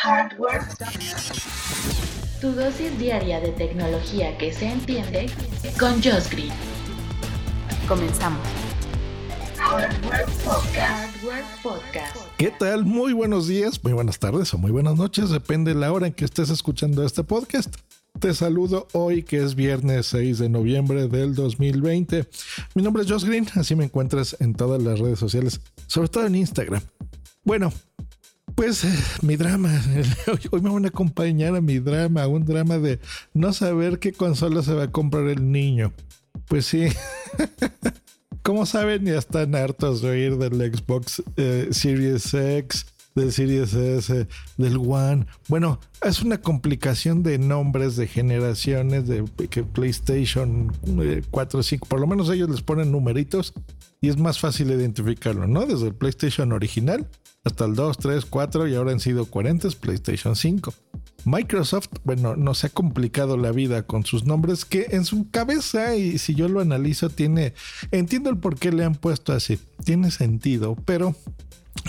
Hardware. Tu dosis diaria de tecnología que se entiende con Josh Green. Comenzamos. Hardware Podcast. ¿Qué tal? Muy buenos días, muy buenas tardes o muy buenas noches, depende de la hora en que estés escuchando este podcast. Te saludo hoy que es viernes 6 de noviembre del 2020. Mi nombre es Josh Green, así me encuentras en todas las redes sociales, sobre todo en Instagram. Bueno, pues mi drama, hoy me van a acompañar a mi drama, un drama de no saber qué consola se va a comprar el niño. Pues sí. Como saben, ya están hartos de oír del Xbox eh, Series X, del Series S, del One. Bueno, es una complicación de nombres, de generaciones, de que PlayStation 4 o 5, por lo menos ellos les ponen numeritos y es más fácil identificarlo, ¿no? Desde el PlayStation original hasta el 2, 3, 4 y ahora han sido 40 PlayStation 5. Microsoft, bueno, nos ha complicado la vida con sus nombres que en su cabeza, y si yo lo analizo, tiene, entiendo el por qué le han puesto así, tiene sentido, pero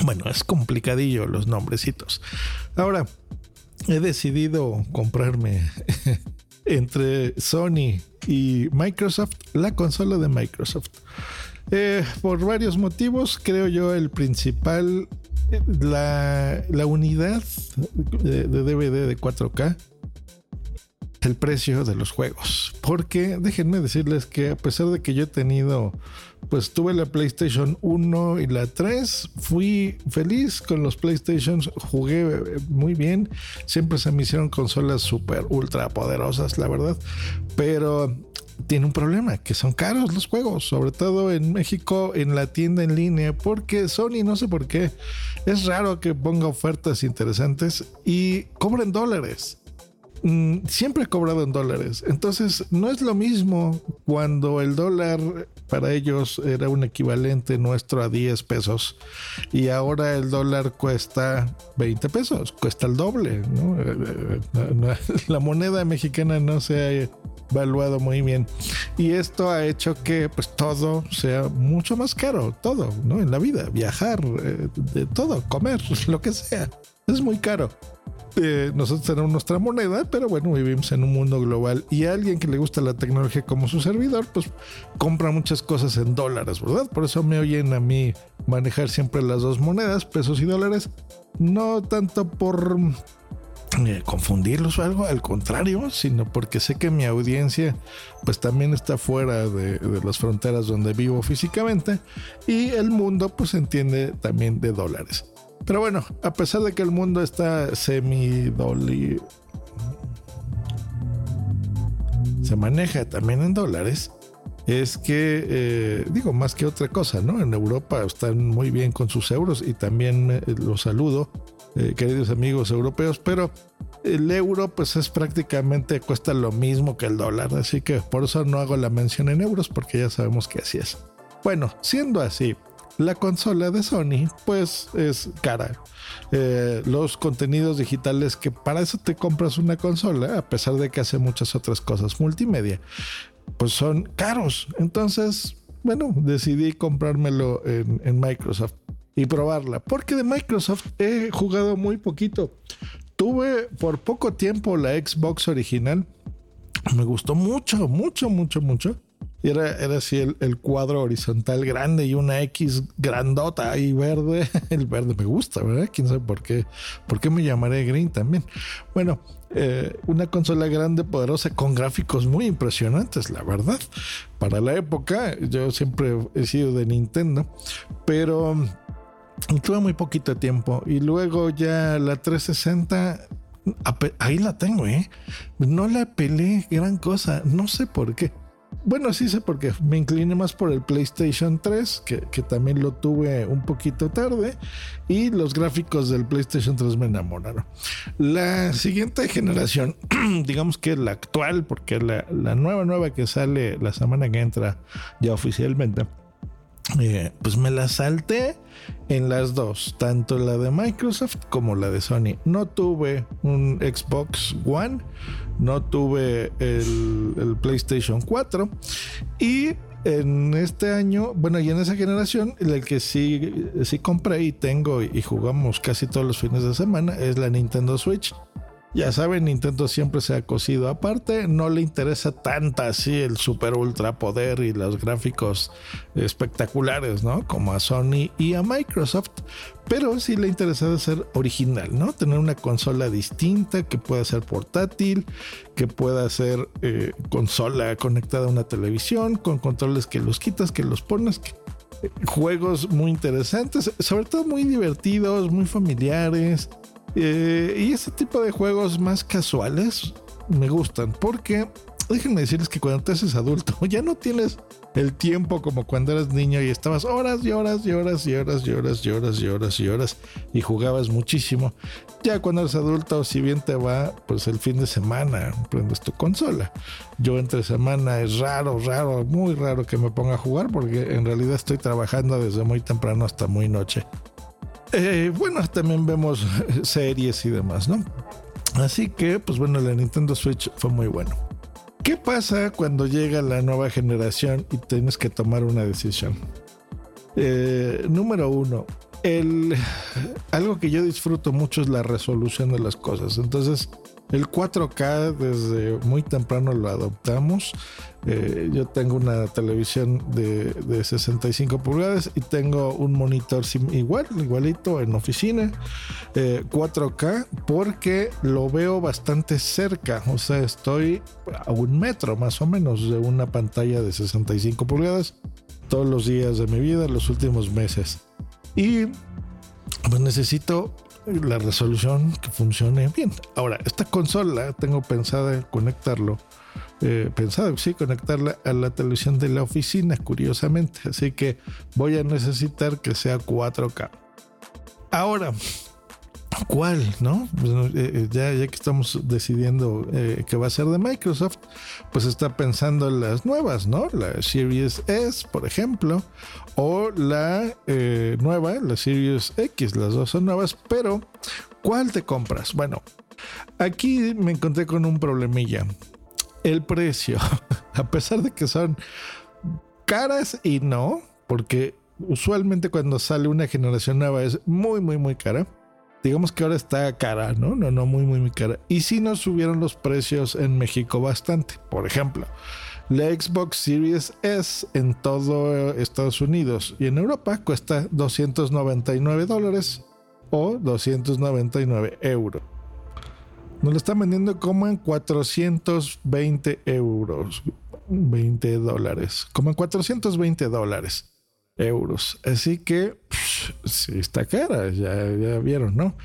bueno, es complicadillo los nombrecitos. Ahora, he decidido comprarme entre Sony y Microsoft la consola de Microsoft. Eh, por varios motivos, creo yo el principal la, la unidad de, DVD de 4K el precio de los juegos. Porque déjenme decirles que a pesar de que yo he tenido, pues tuve la PlayStation 1 y la 3, fui feliz con los PlayStations, jugué muy bien, siempre se me hicieron consolas súper ultra poderosas, la verdad. Pero tiene un problema, que son caros los juegos, sobre todo en México en la tienda en línea, porque Sony no sé por qué, es raro que ponga ofertas interesantes y cobren dólares. Mm, siempre he cobrado en dólares. Entonces, no es lo mismo cuando el dólar para ellos era un equivalente nuestro a 10 pesos y ahora el dólar cuesta 20 pesos, cuesta el doble. Eh, eh, la moneda mexicana no se ha evaluado muy bien y esto ha hecho que pues todo sea mucho más caro, todo, ¿no? En la vida, viajar, eh, de todo, comer, lo que sea. Es muy caro. Eh, nosotros tenemos nuestra moneda, pero bueno, vivimos en un mundo global y alguien que le gusta la tecnología como su servidor, pues compra muchas cosas en dólares, ¿verdad? Por eso me oyen a mí manejar siempre las dos monedas, pesos y dólares, no tanto por eh, confundirlos o algo, al contrario, sino porque sé que mi audiencia pues también está fuera de, de, las fronteras donde vivo físicamente y el mundo pues entiende también de dólares. Pero bueno, a pesar de que el mundo está semi-doli... Se maneja también en dólares. Es que, eh, digo, más que otra cosa, ¿no? En Europa están muy bien con sus euros y también eh, los saludo, eh, queridos amigos europeos, pero el euro pues es prácticamente cuesta lo mismo que el dólar, así que por eso no hago la mención en euros porque ya sabemos que así es. Bueno, siendo así, la consola de Sony pues es cara. Eh, los contenidos digitales que para eso te compras una consola, a pesar de que hace muchas otras cosas multimedia, pues son caros. Entonces, bueno, decidí comprármelo en, en Microsoft y probarla, porque de Microsoft he jugado muy poquito. Tuve por poco tiempo la Xbox original. Me gustó mucho, mucho, mucho, mucho. Y era, era así el, cuadro horizontal grande y una X grandota y verde. El verde me gusta, ¿verdad? Quién sabe por qué. ¿Por qué me llamaré green también? Bueno, eh, una consola grande, poderosa, con gráficos muy impresionantes, la verdad. Para la época, yo siempre he sido de Nintendo, pero tuve muy poquito tiempo. Y luego ya la 360 ahí la tengo, ¿eh? No la pelé gran cosa, no sé por qué bueno, sí sé porque me incliné más por el PlayStation 3, que, también lo tuve un poquito tarde, y los gráficos del PlayStation 3 me enamoraron. La siguiente generación, digamos que la actual, porque la, la nueva, nueva que sale la semana que entra ya oficialmente, eh, pues me la salté en las dos, tanto la de Microsoft como la de Sony. No tuve un Xbox One, no tuve el, PlayStation 4 y en este año, bueno, y en esa generación, el que sí, sí compré y tengo y jugamos casi todos los fines de semana es la Nintendo Switch. Ya saben, Nintendo siempre se ha cosido aparte, no le interesa tanto así el super ultra poder y los gráficos espectaculares, ¿no? Como a Sony y a Microsoft, pero sí le interesa ser original, ¿no? Tener una consola distinta que pueda ser portátil, que pueda ser eh, consola conectada a una televisión, con controles que los quitas, que los pones, eh, juegos muy interesantes, sobre todo muy divertidos, muy familiares eh, y ese tipo de juegos más casuales me gustan porque déjenme decirles que cuando te haces adulto ya no tienes el tiempo como cuando eras niño y estabas horas y horas y horas y horas y horas y horas y horas y horas y jugabas muchísimo. Ya cuando eres adulto, si bien te va, pues el fin de semana prendes tu consola. Yo entre semana es raro, raro, muy raro que me ponga a jugar porque en realidad estoy trabajando desde muy temprano hasta muy noche. Eh, bueno, también vemos series y demás, ¿no? Así que, pues bueno, la Nintendo Switch fue muy bueno. ¿Qué pasa cuando llega la nueva generación y tienes que tomar una decisión? Eh, número uno, el, algo que yo disfruto mucho es la resolución de las cosas. Entonces, el 4K desde muy temprano lo adoptamos. Eh, yo tengo una televisión de, 65 pulgadas y tengo un monitor igual, igualito en oficina, 4K, eh, porque lo veo bastante cerca. O sea, estoy a un metro más o menos de una pantalla de 65 pulgadas todos los días de mi vida, los últimos meses. Y pues necesito la resolución que funcione bien. Ahora, esta consola tengo pensada conectarlo, eh, pensado, sí, conectarla a la televisión de la oficina, curiosamente. Así que voy a necesitar que sea 4K. Ahora, ¿cuál? ¿No? Pues, eh, eh, ya, que estamos decidiendo eh, que va a ser de Microsoft, pues está pensando en las nuevas, ¿no? La Series S, por ejemplo, o la nueva, la Series X, las dos son nuevas, pero ¿cuál te compras? Bueno, aquí me encontré con un problemilla. El precio, a pesar de que son caras y no, porque usualmente cuando sale una generación nueva es muy, muy, muy cara digamos que ahora está cara, ¿no? No, no, muy, muy, muy cara. Y sí nos subieron los precios en México bastante. Por ejemplo, la Xbox Series S en todo Estados Unidos y en Europa cuesta 299 dólares o 299 euros. Nos lo están vendiendo como en 420 euros, 20 dólares, como en 420 dólares euros. Así que sí está cara, ya, ya vieron, ¿no?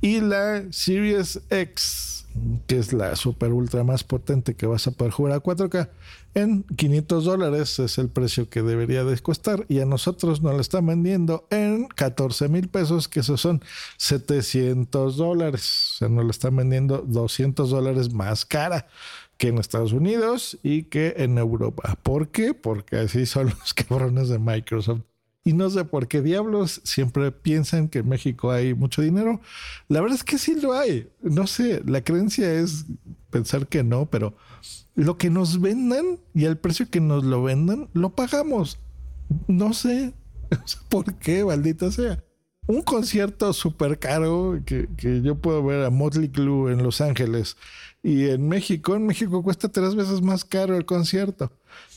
Y la Series X, que es la super ultra más potente que vas a poder jugar a 4K, en 500 dólares es el precio que debería de costar y a nosotros nos la están vendiendo en 14 mil pesos, que esos son 700 dólares. O sea, nos la están vendiendo 200 dólares más cara que en Estados Unidos y que en Europa. ¿Por qué? Porque así son los cabrones de Microsoft. Y no sé por qué diablos siempre piensan que en México hay mucho dinero. La verdad es que sí lo hay. No sé, la creencia es pensar que no, pero lo que nos vendan y el precio que nos lo vendan, lo pagamos. No sé por qué, maldita sea. Un concierto súper caro que, que yo puedo ver a Motley Crue en Los Ángeles y en México, en México cuesta tres veces más caro el concierto.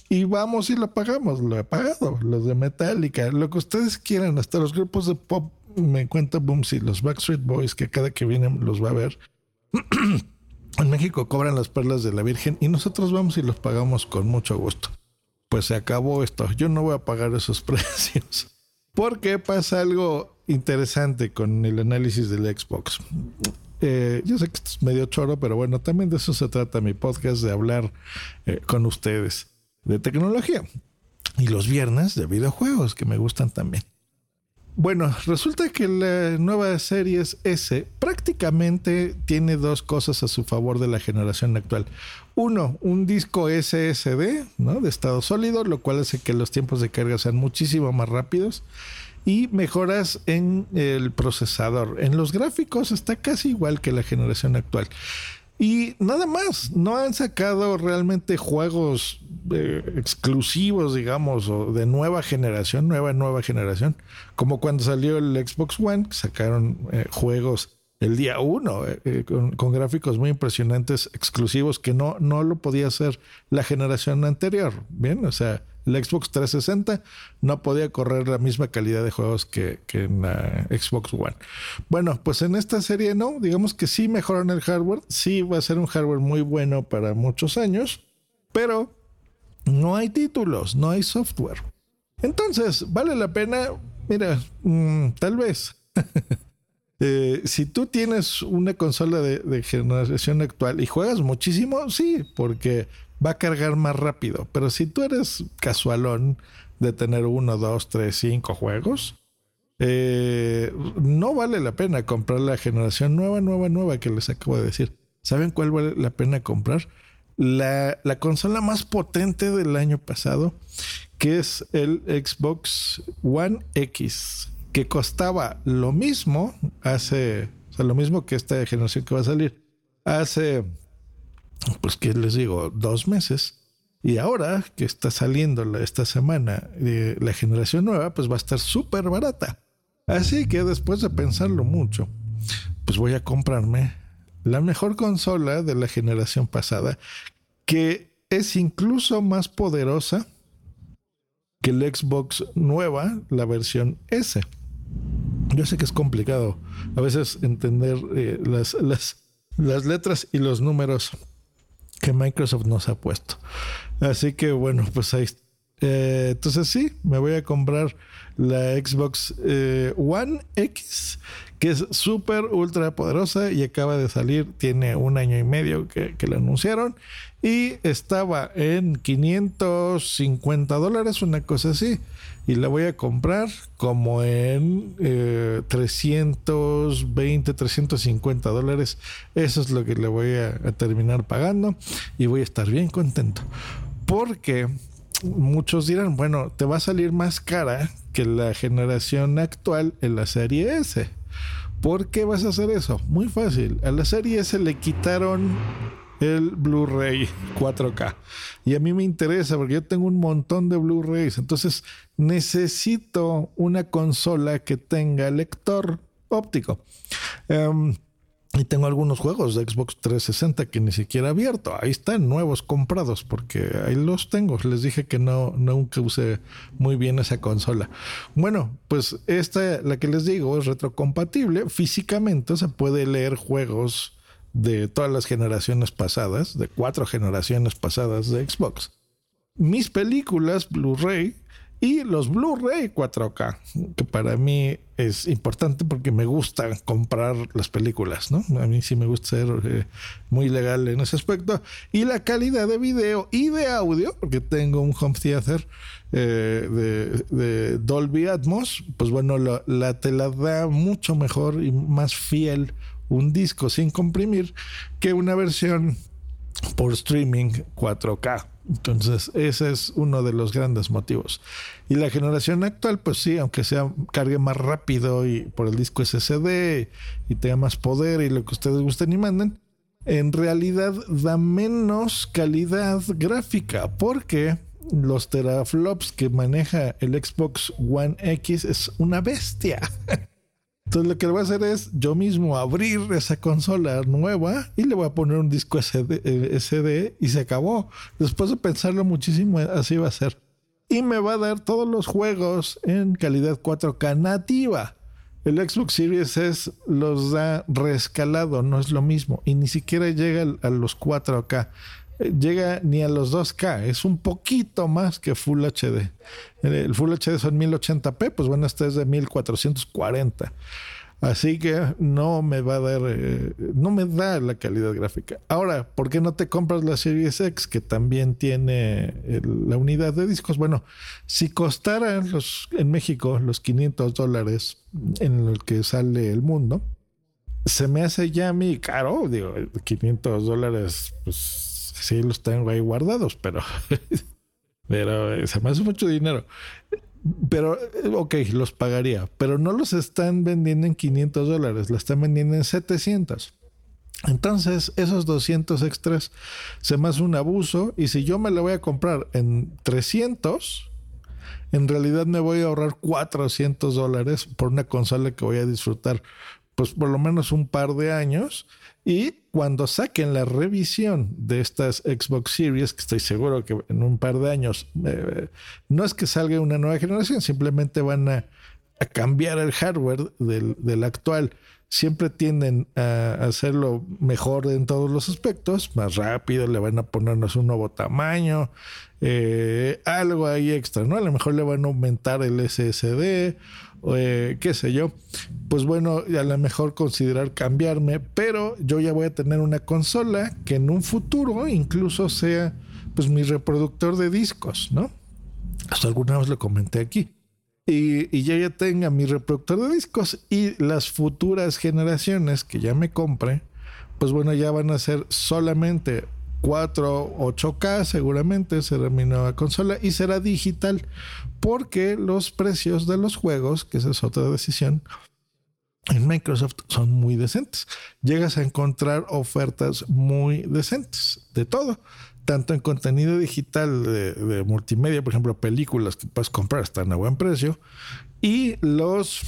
Y vamos y lo pagamos, lo he pagado, los de Metallica, lo que ustedes quieran, hasta los grupos de pop, me cuenta y los Backstreet Boys, que cada que vienen los va a ver. en México cobran las perlas de la Virgen y nosotros vamos y los pagamos con mucho gusto. Pues se acabó esto, yo no voy a pagar esos precios. Porque pasa algo interesante con el análisis del Xbox. Eh, yo sé que esto es medio choro, pero bueno, también de eso se trata mi podcast, de hablar eh, con ustedes. de tecnología. Y los viernes de videojuegos, que me gustan también. Bueno, resulta que la nueva Series S prácticamente tiene dos cosas a su favor de la generación actual. Uno, un disco SSD, ¿no? De estado sólido, lo cual hace que los tiempos de carga sean muchísimo más rápidos. Y mejoras en el procesador. En los gráficos está casi igual que la generación actual. Y nada más, no han sacado realmente juegos eh, exclusivos, digamos, o de nueva generación, nueva, nueva generación, como cuando salió el Xbox One, sacaron eh, juegos el día uno, eh, con, gráficos muy impresionantes, exclusivos, que no, no lo podía hacer la generación anterior. Bien, o sea, el Xbox 360 no podía correr la misma calidad de juegos que, en la Xbox One. Bueno, pues en esta serie no, digamos que sí mejoran el hardware, sí va a ser un hardware muy bueno para muchos años, pero no hay títulos, no hay software. Entonces, ¿vale la pena? Mira, mm, tal vez. Eh, si tú tienes una consola de, generación actual y juegas muchísimo, sí, porque va a cargar más rápido. Pero si tú eres casualón de tener uno, dos, tres, cinco juegos, eh, no vale la pena comprar la generación nueva, nueva, nueva que les acabo de decir. ¿Saben cuál vale la pena comprar? La, la consola más potente del año pasado, que es el Xbox One X, que costaba lo mismo hace, o sea, lo mismo que esta generación que va a salir, hace pues que les digo, dos meses. Y ahora que está saliendo esta semana de la generación nueva, pues va a estar súper barata. Así que después de pensarlo mucho, pues voy a comprarme la mejor consola de la generación pasada, que es incluso más poderosa que el Xbox nueva, la versión S. Yo sé que es complicado a veces entender eh, las, las, las letras y los números que Microsoft nos ha puesto. Así que bueno, pues ahí. Eh, entonces sí, me voy a comprar la Xbox eh, One X, que es súper ultra poderosa y acaba de salir, tiene un año y medio que, que la anunciaron y estaba en 550 dólares, una cosa así y la voy a comprar como en 320, eh, 350 dólares. Eso es lo que le voy a, terminar pagando y voy a estar bien contento. Porque muchos dirán, bueno, te va a salir más cara que la generación actual en la serie S. ¿Por qué vas a hacer eso? Muy fácil. A la serie S le quitaron el Blu-ray 4K. Y a mí me interesa porque yo tengo un montón de Blu-rays. Entonces necesito una consola que tenga lector óptico. Em, y tengo algunos juegos de Xbox 360 que ni siquiera he abierto. Ahí están nuevos comprados porque ahí los tengo. Les dije que no nunca usé muy bien esa consola. Bueno, pues esta, la que les digo, es retrocompatible. Físicamente se puede leer juegos de todas las generaciones pasadas, de cuatro generaciones pasadas de Xbox. Mis películas Blu-ray y los Blu-ray 4K, que para mí es importante porque me gusta comprar las películas, ¿no? A mí sí me gusta ser eh, muy legal en ese aspecto. Y la calidad de video y de audio, porque tengo un home theater eh, de, Dolby Atmos, pues bueno, la te la da mucho mejor y más fiel un disco sin comprimir que una versión por streaming 4K. Entonces, ese es uno de los grandes motivos. Y la generación actual, pues sí, aunque sea cargue más rápido y por el disco SSD y tenga más poder y lo que ustedes gusten y manden, en realidad da menos calidad gráfica porque los teraflops que maneja el Xbox One X es una bestia. Entonces lo que voy a hacer es yo mismo abrir esa consola nueva y le voy a poner un disco SD, eh, y se acabó. Después de pensarlo muchísimo, así va a ser. Y me va a dar todos los juegos en calidad 4K nativa. El Xbox Series S los da rescalado, no es lo mismo. Y ni siquiera llega a los 4K llega ni a los 2K, es un poquito más que Full HD. El Full HD son 1080p, pues bueno, este es de 1440. Así que no me va a dar, eh, no me da la calidad gráfica. Ahora, ¿por qué no te compras la Series X que también tiene la unidad de discos? Bueno, si costaran los, en México los 500 dólares en el que sale el mundo, se me hace ya a mí caro, digo, 500 dólares, pues sí los tengo ahí guardados, pero, pero se me hace mucho dinero. Pero, ok, los pagaría, pero no los están vendiendo en 500 dólares, la están vendiendo en 700. Entonces, esos 200 extras se me hace un abuso y si yo me lo voy a comprar en 300, en realidad me voy a ahorrar 400 dólares por una consola que voy a disfrutar pues por lo menos un par de años y cuando saquen la revisión de estas Xbox Series, que estoy seguro que en un par de años, eh, no es que salga una nueva generación, simplemente van a, cambiar el hardware del, actual. Siempre tienden a hacerlo mejor en todos los aspectos, más rápido, le van a ponernos un nuevo tamaño, eh, algo ahí extra, ¿no? A lo mejor le van a aumentar el SSD eh, qué sé yo, pues bueno, a lo mejor considerar cambiarme, pero yo ya voy a tener una consola que en un futuro incluso sea pues mi reproductor de discos, ¿no? Hasta alguna vez lo comenté aquí. Y, y, yo ya tenga mi reproductor de discos y las futuras generaciones que ya me compre, pues bueno, ya van a ser solamente 4, 8K seguramente será mi nueva consola y será digital porque los precios de los juegos, que esa es otra decisión, en Microsoft son muy decentes. Llegas a encontrar ofertas muy decentes de todo, tanto en contenido digital de, multimedia, por ejemplo, películas que puedes comprar están a buen precio, y los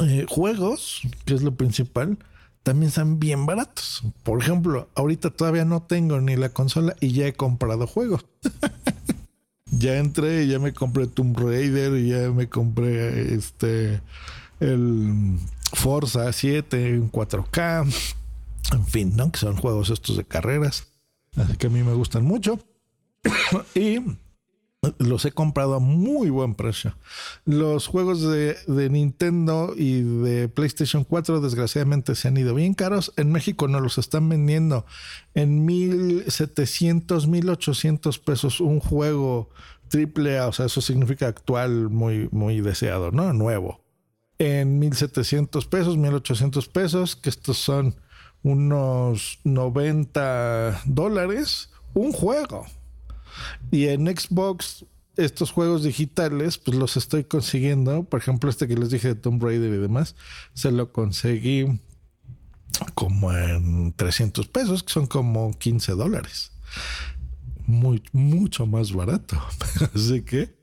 eh, juegos, que es lo principal, también son bien baratos. Por ejemplo, ahorita todavía no tengo ni la consola y ya he comprado juegos. ya entré, ya me compré Tomb Raider, ya me compré este el Forza 7 en 4K. En fin, ¿no? Que son juegos estos de carreras. Así que a mí me gustan mucho. y los he comprado a muy buen precio. Los juegos de, Nintendo y de PlayStation 4 desgraciadamente se han ido bien caros. En México no los están vendiendo en 1700, 1800 pesos un juego triple A, o sea, eso significa actual, muy, muy deseado, ¿no? Nuevo. En 1700 pesos, 1800 pesos, que estos son unos 90 dólares, un juego. Y en Xbox, estos juegos digitales, pues los estoy consiguiendo. Por ejemplo, este que les dije de Tomb Raider y demás, se lo conseguí como en 300 pesos, que son como 15 dólares. Muy, mucho más barato. Así que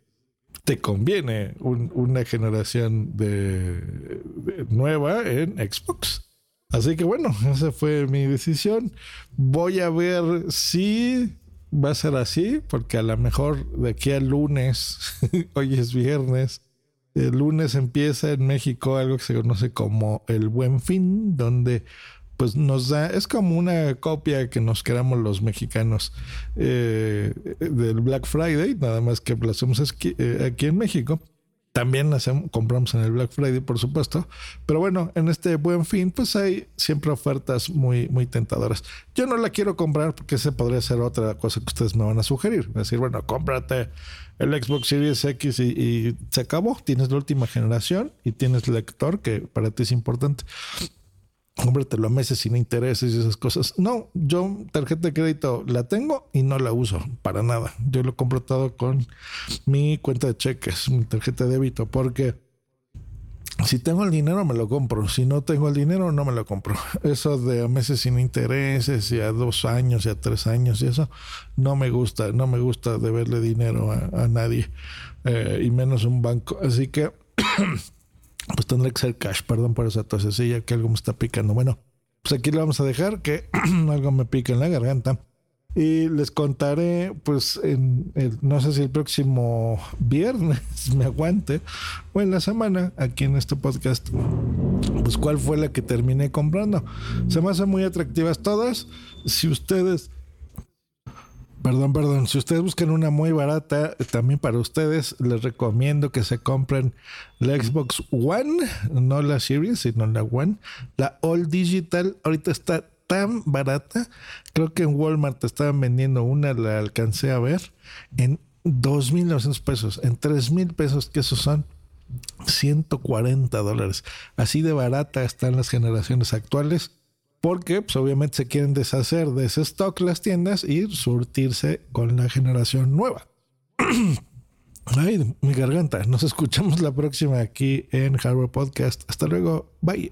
te conviene una generación de, nueva en Xbox. Así que bueno, esa fue mi decisión. Voy a ver si va a ser así, porque a lo mejor de aquí al lunes, hoy es viernes, el lunes empieza en México algo que se conoce como el Buen Fin, donde pues nos da, es como una copia que nos queramos los mexicanos eh, del Black Friday, nada más que lo hacemos aquí, eh, aquí en México. También hacemos, compramos en el Black Friday, por supuesto. Pero bueno, en este buen fin, pues hay siempre ofertas muy, muy tentadoras. Yo no la quiero comprar porque ese podría ser otra cosa que ustedes me van a sugerir. Decir, bueno, cómprate el Xbox Series X y, y se acabó. Tienes la última generación y tienes lector, que para ti es importante cómpratelo a meses sin intereses y esas cosas. No, yo tarjeta de crédito la tengo y no la uso para nada. Yo lo compro todo con mi cuenta de cheques, mi tarjeta de débito, porque si tengo el dinero me lo compro, si no tengo el dinero no me lo compro. Eso de a meses sin intereses y a dos años y a tres años y eso no me gusta, no me gusta deberle dinero a, nadie eh, y menos un banco. Así que pues tendrá que ser cash, perdón por esa tosecilla que algo me está picando. Bueno, pues aquí lo vamos a dejar, que algo me pica en la garganta. Y les contaré, pues, en no sé si el próximo viernes me aguante o en la semana, aquí en este podcast, pues cuál fue la que terminé comprando. Se me hacen muy atractivas todas. Si ustedes Perdón, perdón. Si ustedes buscan una muy barata, también para ustedes les recomiendo que se compren la Xbox One, no la Series, sino la One. La All Digital ahorita está tan barata. Creo que en Walmart estaban vendiendo una, la alcancé a ver, en 2.900 pesos, en 3.000 pesos, que esos son 140 dólares. Así de barata están las generaciones actuales porque pues, obviamente se quieren deshacer de ese stock las tiendas y surtirse con la generación nueva. Ay, mi garganta. Nos escuchamos la próxima aquí en Hardware Podcast. Hasta luego. Bye.